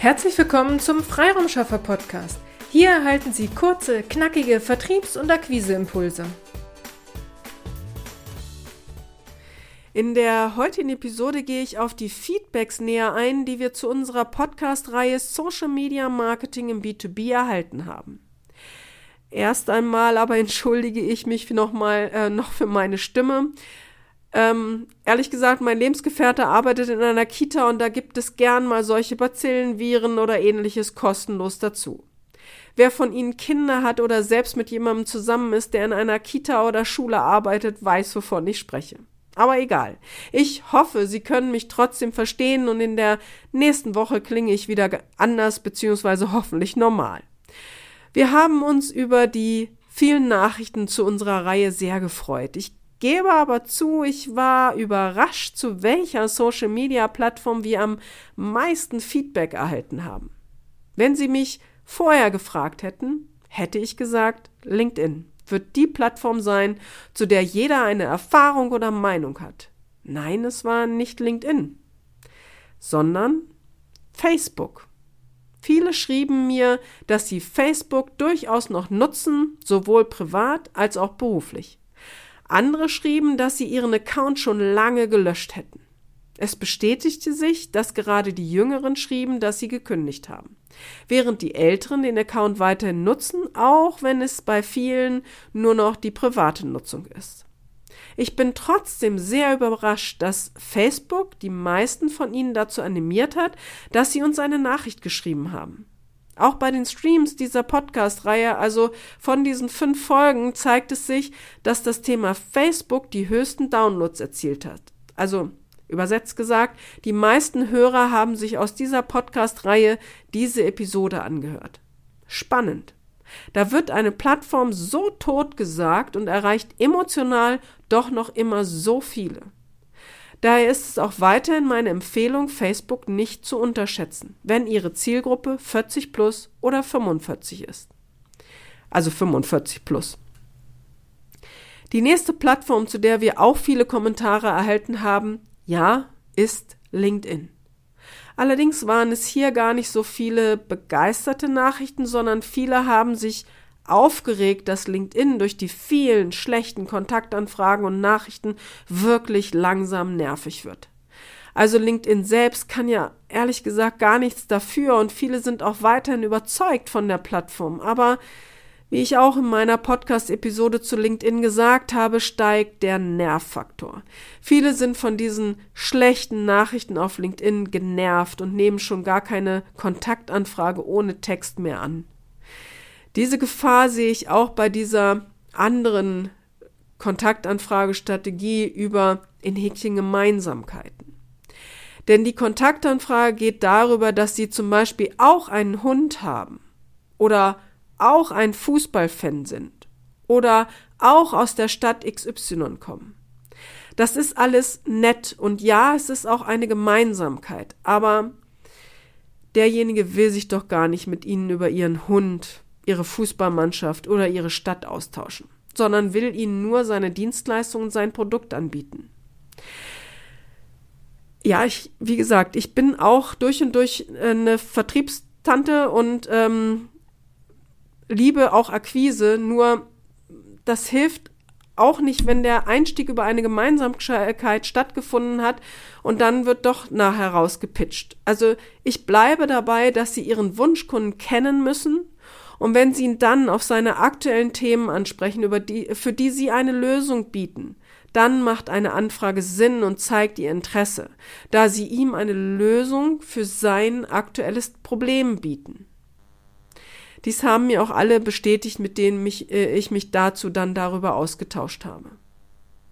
Herzlich willkommen zum Freiraumschaffer Podcast. Hier erhalten Sie kurze, knackige Vertriebs- und Akquiseimpulse. In der heutigen Episode gehe ich auf die Feedbacks näher ein, die wir zu unserer Podcast-Reihe Social Media Marketing im B2B erhalten haben. Erst einmal aber entschuldige ich mich nochmal äh, noch für meine Stimme. Ähm, ehrlich gesagt, mein Lebensgefährte arbeitet in einer Kita und da gibt es gern mal solche Bazillen, Viren oder ähnliches kostenlos dazu. Wer von Ihnen Kinder hat oder selbst mit jemandem zusammen ist, der in einer Kita oder Schule arbeitet, weiß, wovon ich spreche. Aber egal. Ich hoffe, Sie können mich trotzdem verstehen und in der nächsten Woche klinge ich wieder anders beziehungsweise hoffentlich normal. Wir haben uns über die vielen Nachrichten zu unserer Reihe sehr gefreut. Ich gebe aber zu, ich war überrascht, zu welcher Social-Media-Plattform wir am meisten Feedback erhalten haben. Wenn Sie mich vorher gefragt hätten, hätte ich gesagt, LinkedIn wird die Plattform sein, zu der jeder eine Erfahrung oder Meinung hat. Nein, es war nicht LinkedIn, sondern Facebook. Viele schrieben mir, dass sie Facebook durchaus noch nutzen, sowohl privat als auch beruflich. Andere schrieben, dass sie ihren Account schon lange gelöscht hätten. Es bestätigte sich, dass gerade die Jüngeren schrieben, dass sie gekündigt haben, während die Älteren den Account weiterhin nutzen, auch wenn es bei vielen nur noch die private Nutzung ist. Ich bin trotzdem sehr überrascht, dass Facebook die meisten von ihnen dazu animiert hat, dass sie uns eine Nachricht geschrieben haben. Auch bei den Streams dieser Podcast-Reihe, also von diesen fünf Folgen, zeigt es sich, dass das Thema Facebook die höchsten Downloads erzielt hat. Also übersetzt gesagt, die meisten Hörer haben sich aus dieser Podcast-Reihe diese Episode angehört. Spannend. Da wird eine Plattform so totgesagt und erreicht emotional doch noch immer so viele. Daher ist es auch weiterhin meine Empfehlung, Facebook nicht zu unterschätzen, wenn Ihre Zielgruppe 40 plus oder 45 ist. Also 45 plus. Die nächste Plattform, zu der wir auch viele Kommentare erhalten haben, ja, ist LinkedIn. Allerdings waren es hier gar nicht so viele begeisterte Nachrichten, sondern viele haben sich aufgeregt, dass LinkedIn durch die vielen schlechten Kontaktanfragen und Nachrichten wirklich langsam nervig wird. Also LinkedIn selbst kann ja ehrlich gesagt gar nichts dafür und viele sind auch weiterhin überzeugt von der Plattform. Aber wie ich auch in meiner Podcast-Episode zu LinkedIn gesagt habe, steigt der Nervfaktor. Viele sind von diesen schlechten Nachrichten auf LinkedIn genervt und nehmen schon gar keine Kontaktanfrage ohne Text mehr an. Diese Gefahr sehe ich auch bei dieser anderen Kontaktanfragestrategie über in Häkchen Gemeinsamkeiten. Denn die Kontaktanfrage geht darüber, dass Sie zum Beispiel auch einen Hund haben oder auch ein Fußballfan sind oder auch aus der Stadt XY kommen. Das ist alles nett und ja, es ist auch eine Gemeinsamkeit, aber derjenige will sich doch gar nicht mit Ihnen über Ihren Hund ihre Fußballmannschaft oder ihre Stadt austauschen, sondern will ihnen nur seine Dienstleistung und sein Produkt anbieten. Ja, ich, wie gesagt, ich bin auch durch und durch eine Vertriebstante und ähm, liebe auch Akquise, nur das hilft auch nicht, wenn der Einstieg über eine Gemeinsamkeit stattgefunden hat und dann wird doch nachher rausgepitcht. Also ich bleibe dabei, dass Sie Ihren Wunschkunden kennen müssen und wenn Sie ihn dann auf seine aktuellen Themen ansprechen, über die, für die Sie eine Lösung bieten, dann macht eine Anfrage Sinn und zeigt Ihr Interesse, da Sie ihm eine Lösung für sein aktuelles Problem bieten. Dies haben mir auch alle bestätigt, mit denen mich, äh, ich mich dazu dann darüber ausgetauscht habe.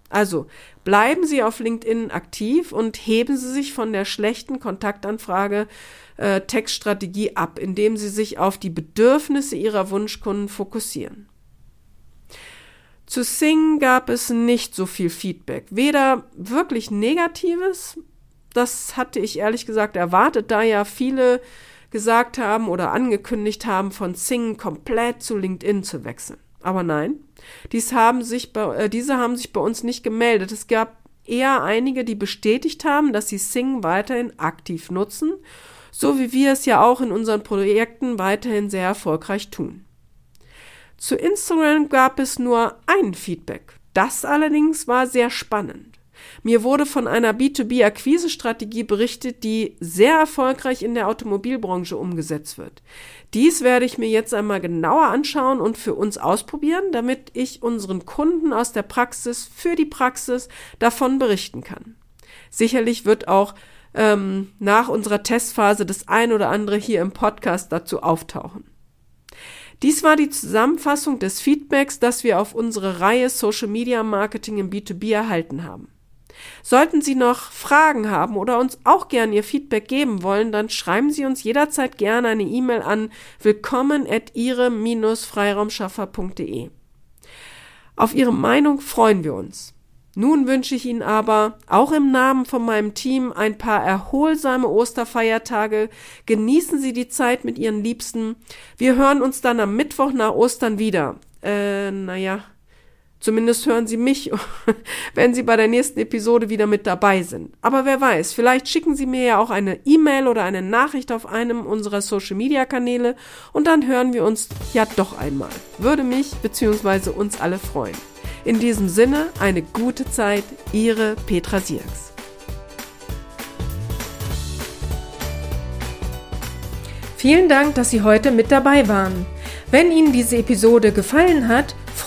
Also bleiben Sie auf LinkedIn aktiv und heben Sie sich von der schlechten Kontaktanfrage äh, Textstrategie ab, indem Sie sich auf die Bedürfnisse Ihrer Wunschkunden fokussieren. Zu Sing gab es nicht so viel Feedback, weder wirklich Negatives, das hatte ich ehrlich gesagt erwartet, da ja viele gesagt haben oder angekündigt haben, von Sing komplett zu LinkedIn zu wechseln. Aber nein, dies haben sich bei, äh, diese haben sich bei uns nicht gemeldet. Es gab eher einige, die bestätigt haben, dass sie Sing weiterhin aktiv nutzen, so wie wir es ja auch in unseren Projekten weiterhin sehr erfolgreich tun. Zu Instagram gab es nur ein Feedback. Das allerdings war sehr spannend. Mir wurde von einer B2B-Akquise-Strategie berichtet, die sehr erfolgreich in der Automobilbranche umgesetzt wird. Dies werde ich mir jetzt einmal genauer anschauen und für uns ausprobieren, damit ich unseren Kunden aus der Praxis für die Praxis davon berichten kann. Sicherlich wird auch ähm, nach unserer Testphase das ein oder andere hier im Podcast dazu auftauchen. Dies war die Zusammenfassung des Feedbacks, das wir auf unsere Reihe Social Media Marketing im B2B erhalten haben. Sollten Sie noch Fragen haben oder uns auch gern Ihr Feedback geben wollen, dann schreiben Sie uns jederzeit gerne eine E-Mail an willkommen at ihre-freiraumschaffer.de. Auf Ihre Meinung freuen wir uns. Nun wünsche ich Ihnen aber, auch im Namen von meinem Team, ein paar erholsame Osterfeiertage. Genießen Sie die Zeit mit Ihren Liebsten. Wir hören uns dann am Mittwoch nach Ostern wieder. Äh, naja, Zumindest hören Sie mich, wenn Sie bei der nächsten Episode wieder mit dabei sind. Aber wer weiß, vielleicht schicken Sie mir ja auch eine E-Mail oder eine Nachricht auf einem unserer Social-Media-Kanäle und dann hören wir uns ja doch einmal. Würde mich bzw. uns alle freuen. In diesem Sinne, eine gute Zeit, Ihre Petra Sierks. Vielen Dank, dass Sie heute mit dabei waren. Wenn Ihnen diese Episode gefallen hat,